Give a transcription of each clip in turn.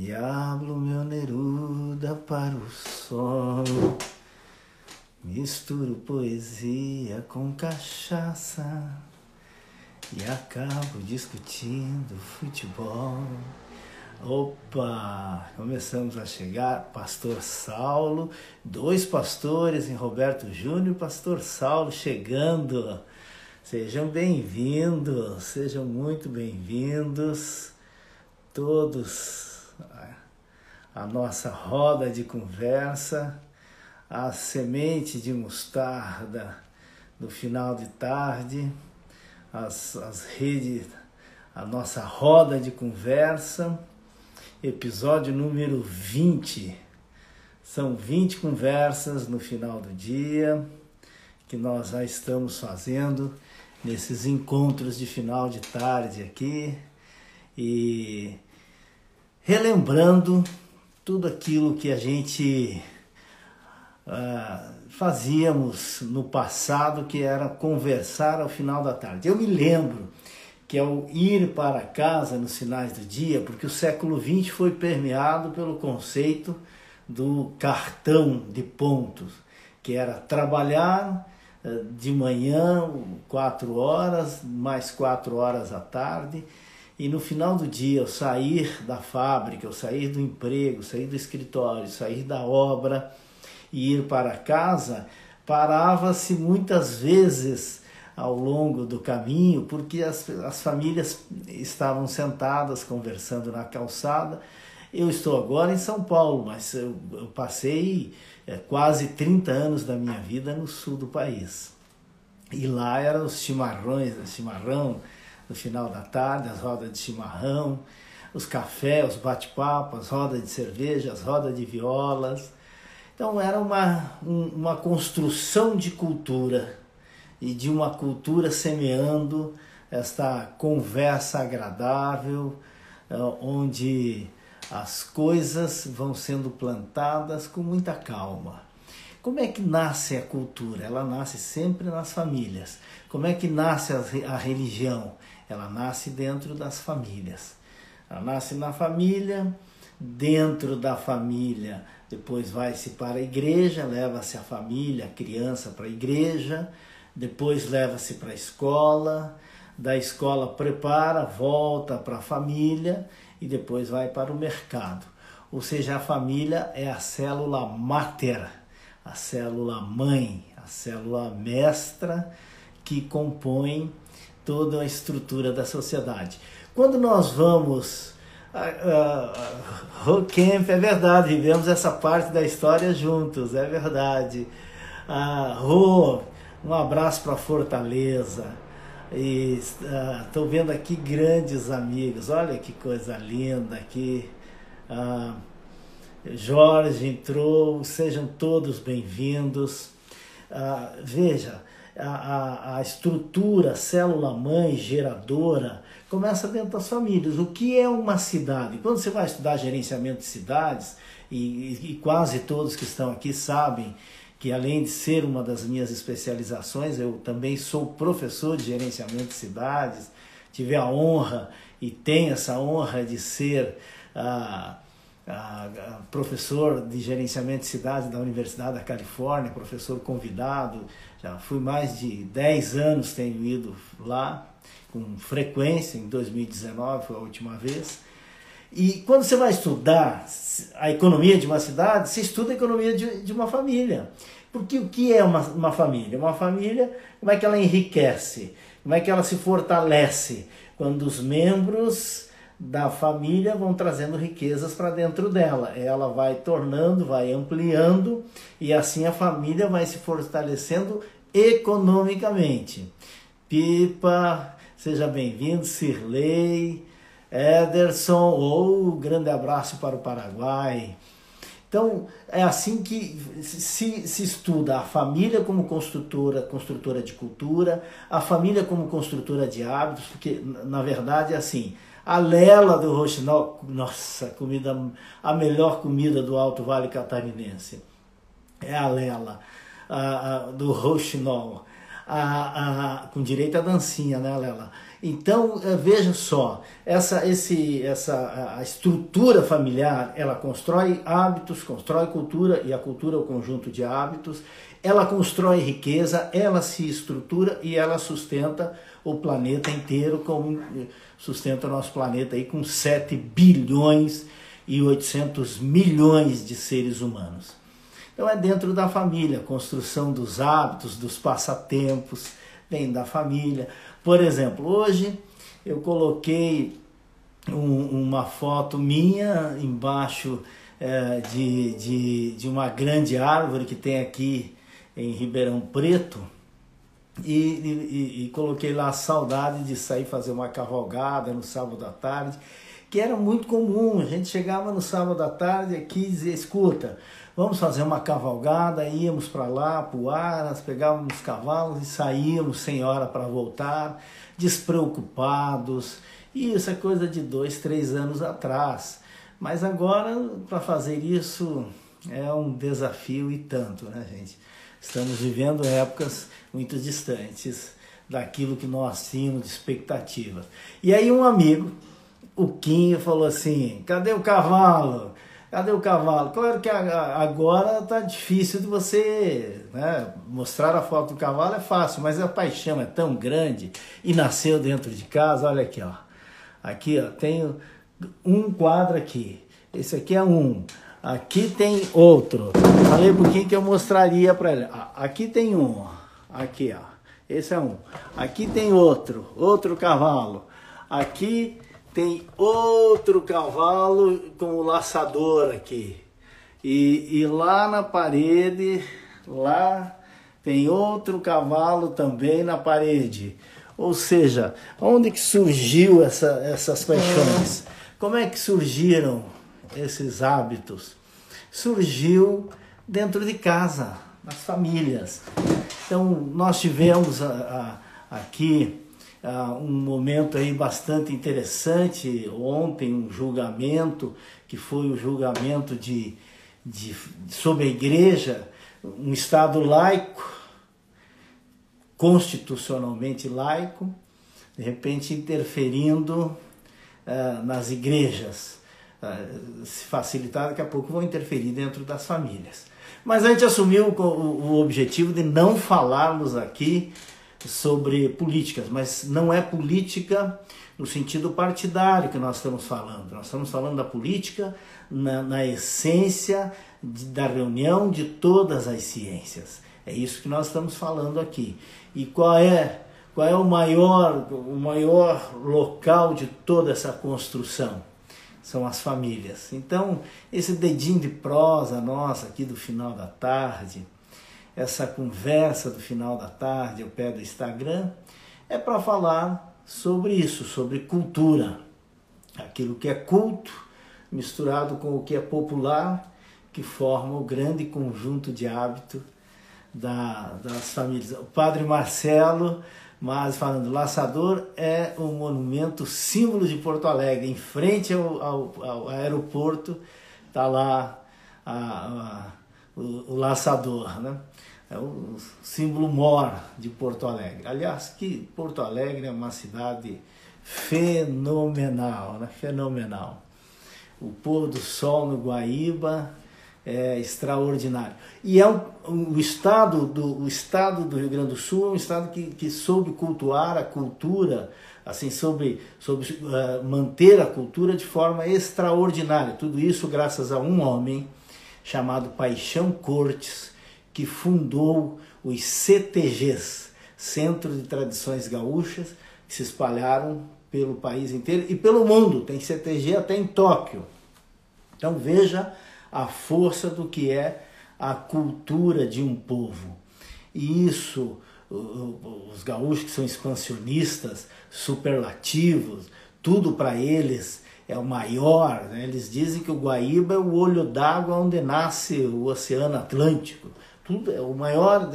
E abro meu Neruda para o sol. Misturo poesia com cachaça e acabo discutindo futebol. Opa! Começamos a chegar, Pastor Saulo, dois pastores em Roberto Júnior, Pastor Saulo chegando. Sejam bem-vindos, sejam muito bem-vindos todos a nossa roda de conversa a semente de mostarda no final de tarde, as, as redes, a nossa roda de conversa, episódio número 20. São 20 conversas no final do dia que nós já estamos fazendo nesses encontros de final de tarde aqui e relembrando tudo aquilo que a gente uh, fazíamos no passado, que era conversar ao final da tarde. Eu me lembro que ao ir para casa nos finais do dia, porque o século XX foi permeado pelo conceito do cartão de pontos, que era trabalhar uh, de manhã quatro horas, mais quatro horas à tarde, e no final do dia, eu sair da fábrica, eu sair do emprego, sair do escritório, sair da obra, e ir para casa, parava-se muitas vezes ao longo do caminho, porque as, as famílias estavam sentadas conversando na calçada. Eu estou agora em São Paulo, mas eu, eu passei é, quase 30 anos da minha vida no sul do país. E lá eram os chimarrões, o chimarrão no final da tarde, as rodas de chimarrão, os cafés, os bate-papos, as rodas de cerveja, as rodas de violas. Então era uma, uma construção de cultura e de uma cultura semeando esta conversa agradável, eh, onde as coisas vão sendo plantadas com muita calma. Como é que nasce a cultura? Ela nasce sempre nas famílias. Como é que nasce a religião? Ela nasce dentro das famílias. Ela nasce na família, dentro da família depois vai-se para a igreja, leva-se a família, a criança para a igreja, depois leva-se para a escola, da escola prepara, volta para a família e depois vai para o mercado. Ou seja, a família é a célula mater, a célula mãe, a célula mestra que compõe toda a estrutura da sociedade. Quando nós vamos uh, Camp, é verdade, vivemos essa parte da história juntos, é verdade. Uh, um abraço para Fortaleza. Estou uh, vendo aqui grandes amigos, olha que coisa linda aqui. Uh, Jorge entrou, sejam todos bem-vindos. Uh, veja, a, a, estrutura, célula-mãe, geradora, começa dentro das famílias. O que é uma cidade? Quando você vai estudar gerenciamento de cidades, e, e, quase todos que estão aqui sabem que além de ser uma das minhas especializações, eu também sou professor de gerenciamento de cidades, tive a honra e tenho essa honra de ser ah, professor de gerenciamento de cidades da Universidade da Califórnia, professor convidado, já fui mais de 10 anos, tenho ido lá, com frequência, em 2019 foi a última vez. E quando você vai estudar a economia de uma cidade, você estuda a economia de, de uma família. Porque o que é uma, uma família? Uma família, como é que ela enriquece? Como é que ela se fortalece? Quando os membros da família vão trazendo riquezas para dentro dela. Ela vai tornando, vai ampliando e assim a família vai se fortalecendo economicamente. Pipa, Seja bem-vindo, Sirley, Ederson, ou um grande abraço para o Paraguai. Então, é assim que se, se estuda a família como construtora, construtora de cultura, a família como construtora de hábitos, porque, na verdade, é assim, a lela do roxinol, nossa, comida, a melhor comida do Alto Vale Catarinense, é a lela a, a, do roxinol a, a, com direito à dancinha, né, Lela? Então, eh, veja só, essa, esse, essa, a estrutura familiar, ela constrói hábitos, constrói cultura, e a cultura é o conjunto de hábitos, ela constrói riqueza, ela se estrutura e ela sustenta o planeta inteiro, como sustenta o nosso planeta aí com 7 bilhões e 800 milhões de seres humanos. Então é dentro da família, construção dos hábitos, dos passatempos, vem da família. Por exemplo, hoje eu coloquei um, uma foto minha embaixo é, de, de, de uma grande árvore que tem aqui em Ribeirão Preto e, e, e, coloquei lá a saudade de sair fazer uma cavalgada no sábado à tarde, que era muito comum. A gente chegava no sábado à tarde aqui e dizia: escuta, vamos fazer uma cavalgada. Íamos para lá, para o Aras, pegávamos os cavalos e saíamos sem hora para voltar, despreocupados. E isso é coisa de dois, três anos atrás. Mas agora, para fazer isso, é um desafio e tanto, né, gente? Estamos vivendo épocas muito distantes daquilo que nós tínhamos de expectativa. E aí um amigo, o Quinho, falou assim: cadê o cavalo? Cadê o cavalo? Claro que agora tá difícil de você né, mostrar a foto do cavalo, é fácil, mas a paixão é tão grande e nasceu dentro de casa. Olha aqui, ó. Aqui, ó, tenho um quadro aqui. Esse aqui é um. Aqui tem outro. Falei por que eu mostraria para ele. Aqui tem um. Aqui, ó. Esse é um. Aqui tem outro. Outro cavalo. Aqui tem outro cavalo com o laçador aqui. E, e lá na parede, lá tem outro cavalo também na parede. Ou seja, onde que surgiu essa, essas paixões? Como é que surgiram esses hábitos? Surgiu dentro de casa, nas famílias. Então, nós tivemos a, a, aqui a, um momento aí bastante interessante ontem, um julgamento, que foi o julgamento de, de, sobre a igreja, um Estado laico, constitucionalmente laico, de repente interferindo uh, nas igrejas. Uh, se facilitar, daqui a pouco vão interferir dentro das famílias. Mas a gente assumiu o, o objetivo de não falarmos aqui sobre políticas, mas não é política no sentido partidário que nós estamos falando. Nós estamos falando da política na, na essência de, da reunião de todas as ciências. É isso que nós estamos falando aqui. E qual é qual é o maior o maior local de toda essa construção? São as famílias. Então, esse dedinho de prosa nossa aqui do final da tarde, essa conversa do final da tarde ao pé do Instagram, é para falar sobre isso, sobre cultura. Aquilo que é culto misturado com o que é popular, que forma o grande conjunto de hábito da, das famílias. O padre Marcelo, mas falando, Laçador é um monumento símbolo de Porto Alegre, em frente ao, ao, ao aeroporto, está lá a, a, o, o, Laçador, né? É o símbolo mor de Porto Alegre. Aliás, que Porto Alegre é uma cidade fenomenal, né? Fenomenal. O pôr do sol no Guaíba, é, extraordinário. E é um, o, estado do, o estado do Rio Grande do Sul é um estado que, que soube cultuar a cultura, assim, soube, soube uh, manter a cultura de forma extraordinária. Tudo isso graças a um homem chamado Paixão Cortes, que fundou os CTGs, Centro de Tradições Gaúchas, que se espalharam pelo país inteiro e pelo mundo. Tem CTG até em Tóquio. Então veja a força do que é a cultura de um povo. E isso, os gaúchos que são expansionistas, superlativos, tudo para eles é o maior. Né? Eles dizem que o Guaíba é o olho d'água onde nasce o Oceano Atlântico. Tudo é o maior.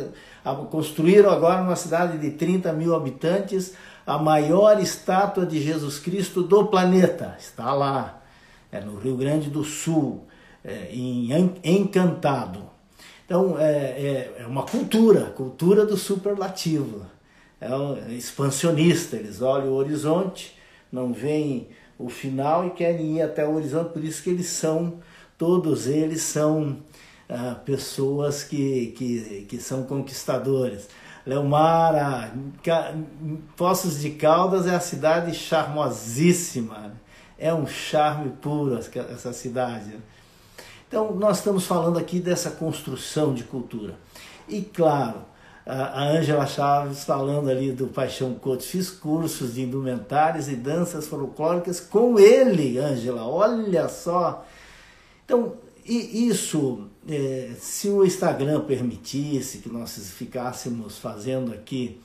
Construíram agora uma cidade de 30 mil habitantes a maior estátua de Jesus Cristo do planeta. Está lá, é no Rio Grande do Sul é, em Encantado. Então é, é, é uma cultura, cultura do superlativo. É, expansionista, eles olham o horizonte, não veem o final e querem ir até o horizonte, por isso que eles são, todos eles são ah, pessoas que, que, que são conquistadores. Leomara, Poços de Caldas é a cidade charmosíssima, né? é um charme puro essa cidade. Então, nós estamos falando aqui dessa construção de cultura. E, claro, a Ângela Chaves falando ali do Paixão Couto, fiz cursos de indumentárias e danças folclóricas com ele, Ângela, olha só. Então, e isso, é, se o Instagram permitisse que nós ficássemos fazendo aqui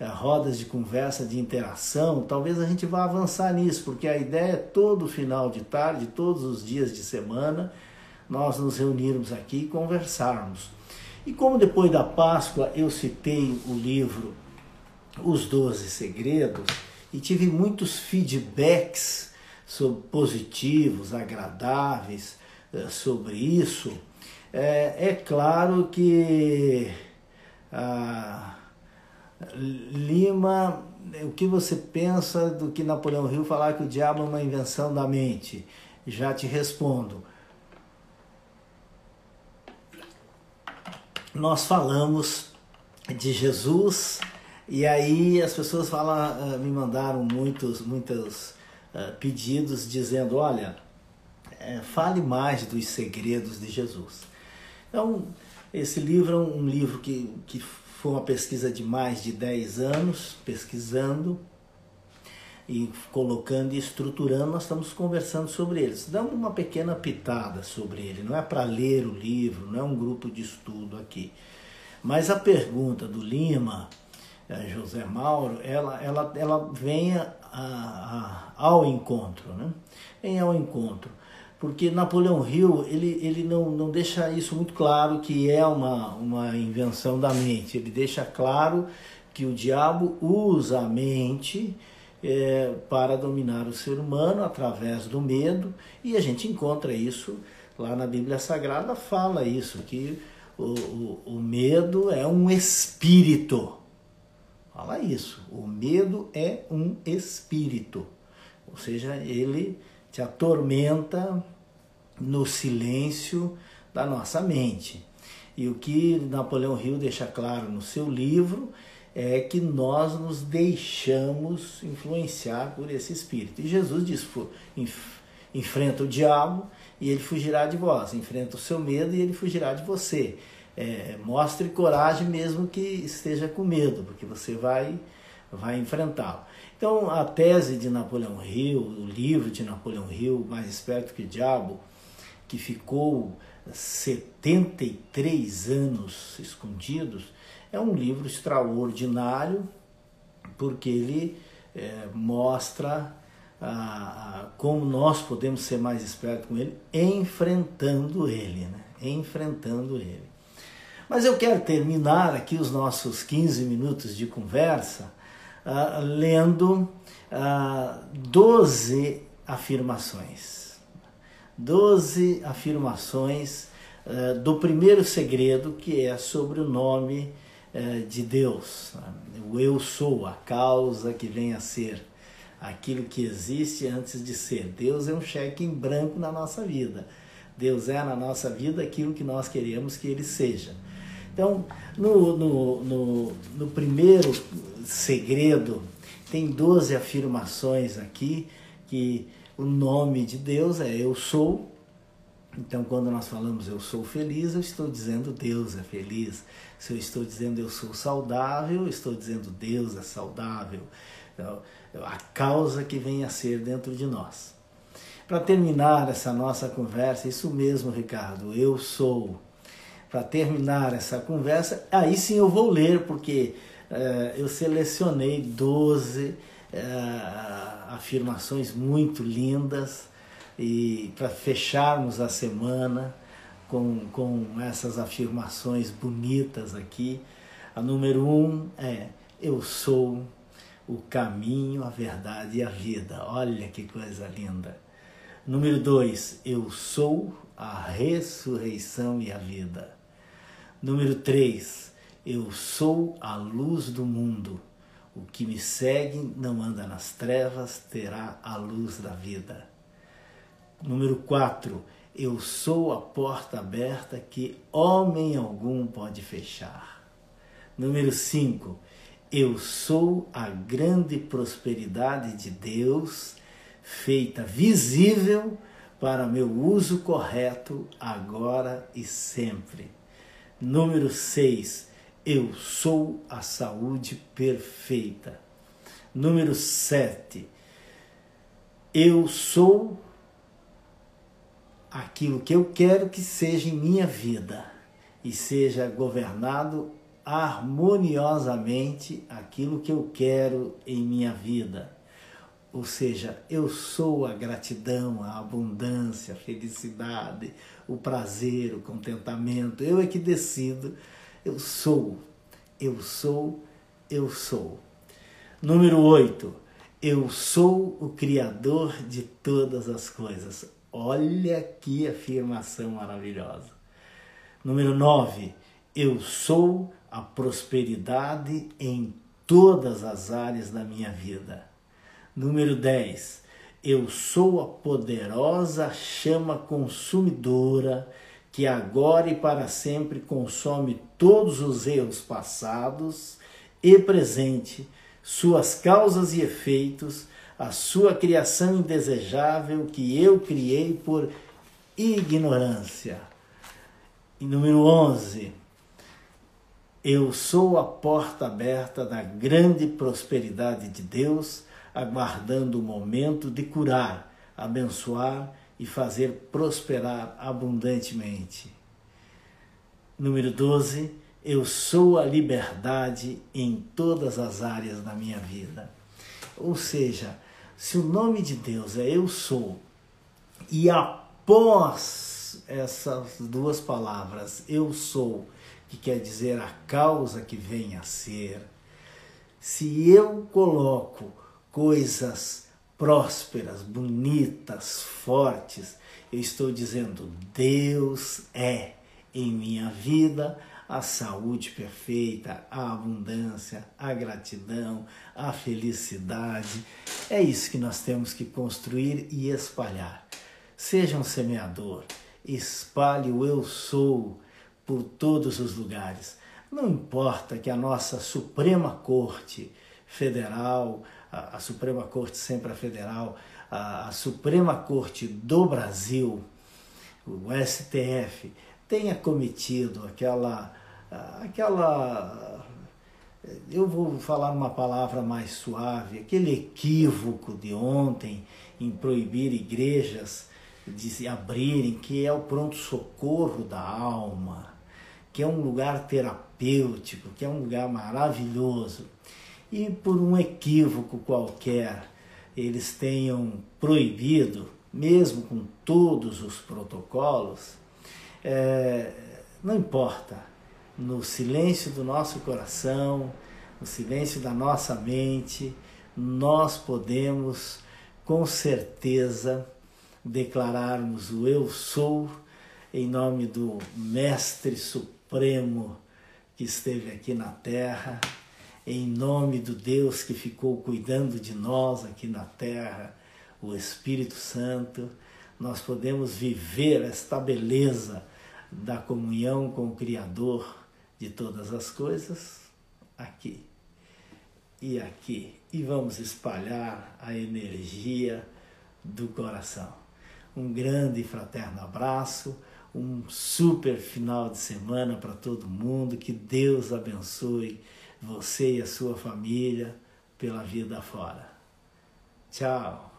é, rodas de conversa, de interação, talvez a gente vá avançar nisso, porque a ideia é todo final de tarde, todos os dias de semana, nós nos reunirmos aqui e conversarmos. E como depois da Páscoa eu citei o livro Os Doze Segredos e tive muitos feedbacks sobre positivos, agradáveis, eh, sobre isso, é, é claro que a Lima, o que você pensa do que Napoleão Hill falar que o diabo é uma invenção da mente? Já te respondo. Nós falamos de Jesus e aí as pessoas falam, eh, me mandaram muitos, muitos uh, pedidos dizendo, olha, é, fale mais dos segredos de Jesus. Então, esse livro é um livro que, que foi uma pesquisa de mais de 10 anos, pesquisando e colocando e estruturando, nós estamos conversando sobre ele. Damos uma pequena pitada sobre ele, não é para ler o livro, não é um grupo de estudo aqui. Mas a pergunta do Lima, é, José Mauro, ela, ela, ela vem a, a, ao encontro, né? Vem ao encontro porque Napoleão Hill ele, ele não, não deixa isso muito claro que é uma, uma invenção da mente. Ele deixa claro que o diabo usa a mente é, para dominar o ser humano através do medo, e a gente encontra isso lá na Bíblia Sagrada, fala isso, que o, o, o medo é um espírito. Fala isso, o medo é um espírito, ou seja, ele te atormenta no silêncio da nossa mente. E o que Napoleão Hill deixa claro no seu livro é que nós nos deixamos influenciar por esse espírito. E Jesus diz: enfrenta o diabo e ele fugirá de vós, enfrenta o seu medo e ele fugirá de você. É, mostre coragem mesmo que esteja com medo, porque você vai, vai enfrentá-lo. Então, a tese de Napoleão Hill, o livro de Napoleão Hill, Mais Esperto que o Diabo, que ficou 73 anos escondidos, é um livro extraordinário, porque ele é, mostra a, a, como nós podemos ser mais espertos com ele, enfrentando ele, né? enfrentando ele. Mas eu quero terminar aqui os nossos 15 minutos de conversa uh, lendo uh, 12 afirmações doze afirmações uh, do primeiro segredo, que é sobre o nome de Deus. O eu sou, a causa que vem a ser, aquilo que existe antes de ser. Deus é um cheque em branco na nossa vida. Deus é na nossa vida aquilo que nós queremos que Ele seja. Então, no, no, no, no primeiro segredo, tem 12 afirmações aqui que o nome de Deus é eu sou. Então, quando nós falamos eu sou feliz, eu estou dizendo Deus é feliz. Se eu estou dizendo eu sou saudável, eu estou dizendo Deus é saudável. Então, a causa que vem a ser dentro de nós. Para terminar essa nossa conversa, isso mesmo, Ricardo, eu sou. Para terminar essa conversa, aí sim eu vou ler, porque uh, eu selecionei 12 uh, afirmações muito lindas e para fecharmos a semana com, com essas afirmações bonitas aqui. A número um é eu sou o caminho, a verdade e a vida. Olha que coisa linda. Número dois, eu sou a ressurreição e a vida. Número 3. Eu sou a luz do mundo. O que me segue não anda nas trevas, terá a luz da vida. Número 4. Eu sou a porta aberta que homem algum pode fechar. Número 5. Eu sou a grande prosperidade de Deus, feita visível para meu uso correto agora e sempre. Número 6. Eu sou a saúde perfeita. Número 7. Eu sou aquilo que eu quero que seja em minha vida e seja governado harmoniosamente aquilo que eu quero em minha vida. Ou seja, eu sou a gratidão, a abundância, a felicidade, o prazer, o contentamento. Eu é que decido. Eu sou, eu sou, eu sou. Número 8. Eu sou o Criador de todas as coisas. Olha que afirmação maravilhosa. Número 9. Eu sou a prosperidade em todas as áreas da minha vida. Número 10. Eu sou a poderosa chama consumidora que agora e para sempre consome todos os erros passados e presente, suas causas e efeitos, a sua criação indesejável que eu criei por ignorância. E número 11. Eu sou a porta aberta da grande prosperidade de Deus aguardando o momento de curar, abençoar e fazer prosperar abundantemente. Número 12, eu sou a liberdade em todas as áreas da minha vida. Ou seja, se o nome de Deus é eu sou, e após essas duas palavras, eu sou, que quer dizer a causa que vem a ser, se eu coloco coisas prósperas, bonitas, fortes. Eu estou dizendo: Deus é em minha vida a saúde perfeita, a abundância, a gratidão, a felicidade. É isso que nós temos que construir e espalhar. Seja um semeador, espalhe o eu sou por todos os lugares. Não importa que a nossa Suprema Corte Federal, a, a Suprema Corte sempre a federal, a, a Suprema Corte do Brasil, o STF, tenha cometido aquela, aquela, eu vou falar uma palavra mais suave, aquele equívoco de ontem em proibir igrejas de se abrirem, que é o pronto-socorro da alma, que é um lugar terapêutico, que é um lugar maravilhoso. E por um equívoco qualquer eles tenham proibido, mesmo com todos os protocolos, é, não importa, no silêncio do nosso coração, no silêncio da nossa mente, nós podemos com certeza declararmos o Eu Sou em nome do Mestre Supremo que esteve aqui na Terra em nome do Deus que ficou cuidando de nós aqui na terra, o Espírito Santo, nós podemos viver esta beleza da comunhão com o Criador de todas as coisas aqui e aqui. E vamos espalhar a energia do coração. Um grande e fraterno abraço, um super final de semana para todo mundo. Que Deus abençoe você e a sua família pela vida fora. Tchau.